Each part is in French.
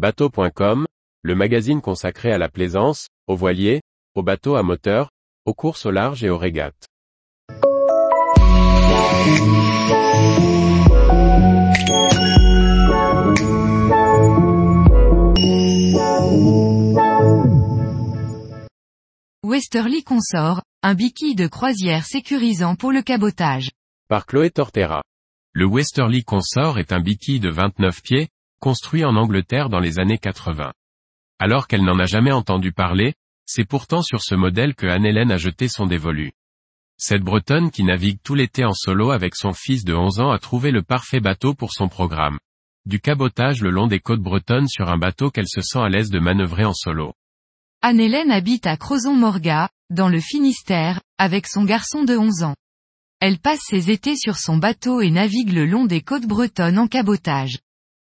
Bateau.com, le magazine consacré à la plaisance, aux voiliers, aux bateaux à moteur, aux courses au large et aux régates. Westerly Consort, un bikini de croisière sécurisant pour le cabotage. Par Chloé Tortera. Le Westerly Consort est un bikini de 29 pieds, construit en Angleterre dans les années 80. Alors qu'elle n'en a jamais entendu parler, c'est pourtant sur ce modèle que Anne-Hélène a jeté son dévolu. Cette Bretonne qui navigue tout l'été en solo avec son fils de 11 ans a trouvé le parfait bateau pour son programme. Du cabotage le long des côtes bretonnes sur un bateau qu'elle se sent à l'aise de manœuvrer en solo. Anne-Hélène habite à Crozon-Morgat, dans le Finistère, avec son garçon de 11 ans. Elle passe ses étés sur son bateau et navigue le long des côtes bretonnes en cabotage.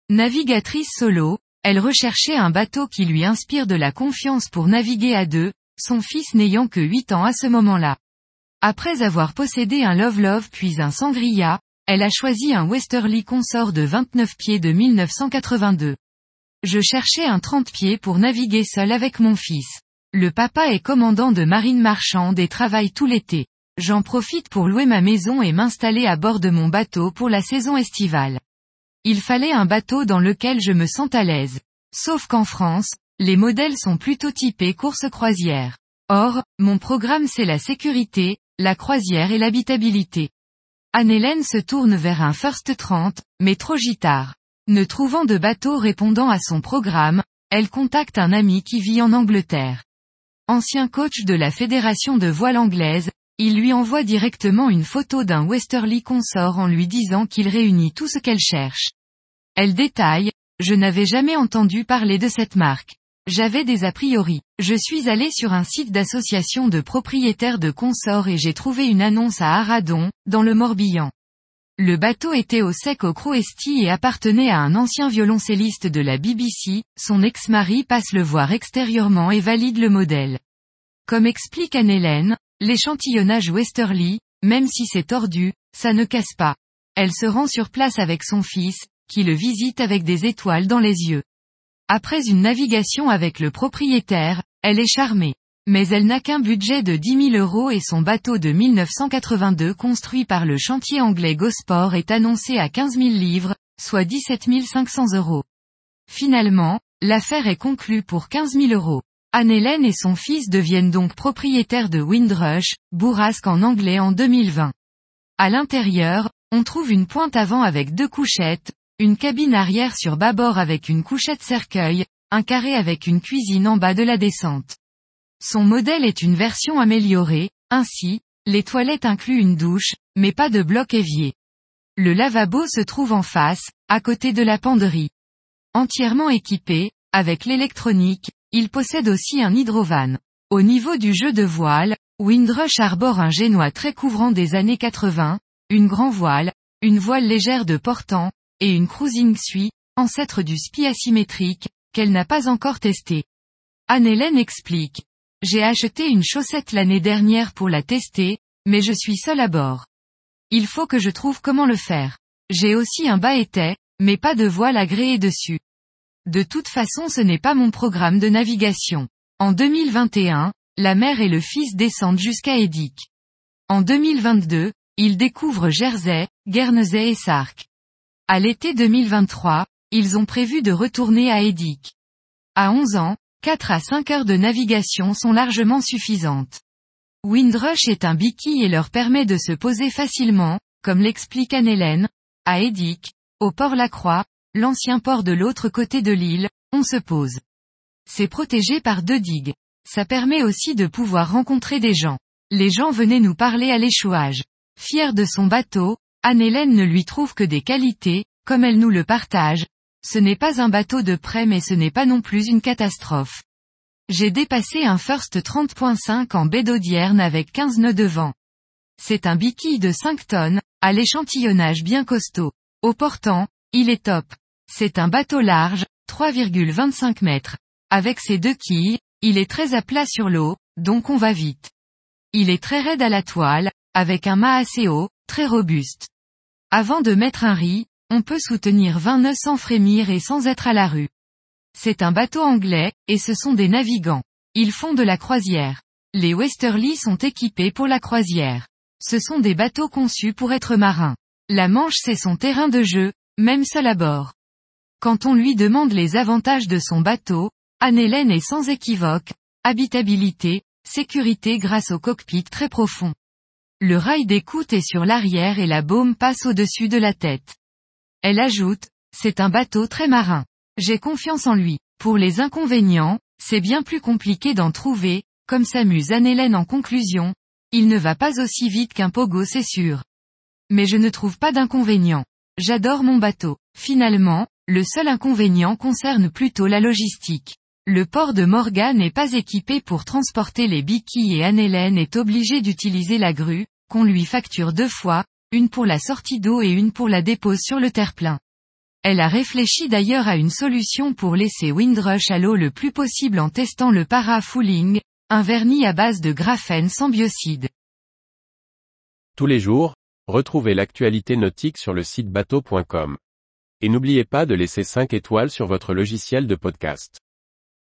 Navigatrice solo, elle recherchait un bateau qui lui inspire de la confiance pour naviguer à deux, son fils n'ayant que 8 ans à ce moment-là. Après avoir possédé un Love Love puis un Sangria, elle a choisi un Westerly Consort de 29 pieds de 1982. Je cherchais un 30 pieds pour naviguer seul avec mon fils. Le papa est commandant de marine marchande et travaille tout l'été. J'en profite pour louer ma maison et m'installer à bord de mon bateau pour la saison estivale. Il fallait un bateau dans lequel je me sente à l'aise. Sauf qu'en France, les modèles sont plutôt typés course croisière. Or, mon programme c'est la sécurité, la croisière et l'habitabilité. Anne-Hélène se tourne vers un First 30, mais trop tard. Ne trouvant de bateau répondant à son programme, elle contacte un ami qui vit en Angleterre. Ancien coach de la fédération de voile anglaise, il lui envoie directement une photo d'un Westerly consort en lui disant qu'il réunit tout ce qu'elle cherche. Elle détaille, je n'avais jamais entendu parler de cette marque. J'avais des a priori. Je suis allé sur un site d'association de propriétaires de consorts et j'ai trouvé une annonce à Aradon, dans le Morbihan. Le bateau était au sec au Croesti et appartenait à un ancien violoncelliste de la BBC, son ex-mari passe le voir extérieurement et valide le modèle. Comme explique Anne-Hélène, l'échantillonnage Westerly, même si c'est tordu, ça ne casse pas. Elle se rend sur place avec son fils, qui le visite avec des étoiles dans les yeux. Après une navigation avec le propriétaire, elle est charmée. Mais elle n'a qu'un budget de 10 000 euros et son bateau de 1982 construit par le chantier anglais Gosport est annoncé à 15 000 livres, soit 17 500 euros. Finalement, l'affaire est conclue pour 15 000 euros. Anne-Hélène et son fils deviennent donc propriétaires de Windrush, bourrasque en anglais en 2020. À l'intérieur, on trouve une pointe avant avec deux couchettes, une cabine arrière sur bâbord avec une couchette cercueil, un carré avec une cuisine en bas de la descente. Son modèle est une version améliorée, ainsi, les toilettes incluent une douche, mais pas de bloc évier. Le lavabo se trouve en face, à côté de la penderie. Entièrement équipé, avec l'électronique, il possède aussi un hydrovan. Au niveau du jeu de voile, Windrush arbore un génois très couvrant des années 80, une grand voile, une voile légère de portant, et une cruising suite, ancêtre du spi asymétrique, qu'elle n'a pas encore testé. Anne-Hélène explique. J'ai acheté une chaussette l'année dernière pour la tester, mais je suis seule à bord. Il faut que je trouve comment le faire. J'ai aussi un bas été, mais pas de voile agréée dessus. De toute façon ce n'est pas mon programme de navigation. En 2021, la mère et le fils descendent jusqu'à Edic. En 2022, ils découvrent Jersey, Guernesey et Sark. À l'été 2023, ils ont prévu de retourner à Edic. À 11 ans, 4 à 5 heures de navigation sont largement suffisantes. Windrush est un biki et leur permet de se poser facilement, comme l'explique Anne-Hélène, à Edic, au port Lacroix, l'ancien port de l'autre côté de l'île, on se pose. C'est protégé par deux digues. Ça permet aussi de pouvoir rencontrer des gens. Les gens venaient nous parler à l'échouage. Fier de son bateau, Anne-Hélène ne lui trouve que des qualités, comme elle nous le partage. Ce n'est pas un bateau de près mais ce n'est pas non plus une catastrophe. J'ai dépassé un First 30.5 en baie d'Audierne avec 15 nœuds de vent. C'est un bikini de 5 tonnes, à l'échantillonnage bien costaud. Au portant, il est top. C'est un bateau large, 3,25 mètres. Avec ses deux quilles, il est très à plat sur l'eau, donc on va vite. Il est très raide à la toile, avec un mât assez haut, très robuste. Avant de mettre un riz, on peut soutenir 20 nœuds sans frémir et sans être à la rue. C'est un bateau anglais, et ce sont des navigants. Ils font de la croisière. Les Westerly sont équipés pour la croisière. Ce sont des bateaux conçus pour être marins. La Manche c'est son terrain de jeu, même seul à bord. Quand on lui demande les avantages de son bateau, Anne-Hélène est sans équivoque, habitabilité, sécurité grâce au cockpit très profond. Le rail d'écoute est sur l'arrière et la baume passe au-dessus de la tête. Elle ajoute, c'est un bateau très marin. J'ai confiance en lui. Pour les inconvénients, c'est bien plus compliqué d'en trouver, comme s'amuse Anne-Hélène en conclusion, il ne va pas aussi vite qu'un pogo c'est sûr. Mais je ne trouve pas d'inconvénients. J'adore mon bateau. Finalement, le seul inconvénient concerne plutôt la logistique. Le port de Morgan n'est pas équipé pour transporter les biquilles et Anne-Hélène est obligée d'utiliser la grue, qu'on lui facture deux fois, une pour la sortie d'eau et une pour la dépose sur le terre-plein. Elle a réfléchi d'ailleurs à une solution pour laisser Windrush à l'eau le plus possible en testant le para-fouling, un vernis à base de graphène sans biocide. Tous les jours, retrouvez l'actualité nautique sur le site bateau.com. Et n'oubliez pas de laisser 5 étoiles sur votre logiciel de podcast.